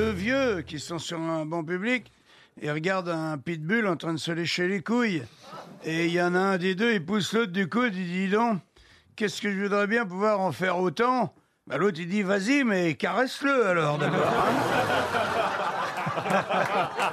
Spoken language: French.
vieux qui sont sur un banc public et regardent un pitbull en train de se lécher les couilles. Et il y en a un des deux, il pousse l'autre du coude, il dit donc, qu'est-ce que je voudrais bien pouvoir en faire autant? Bah, l'autre il dit vas-y mais caresse-le alors d'abord. hein.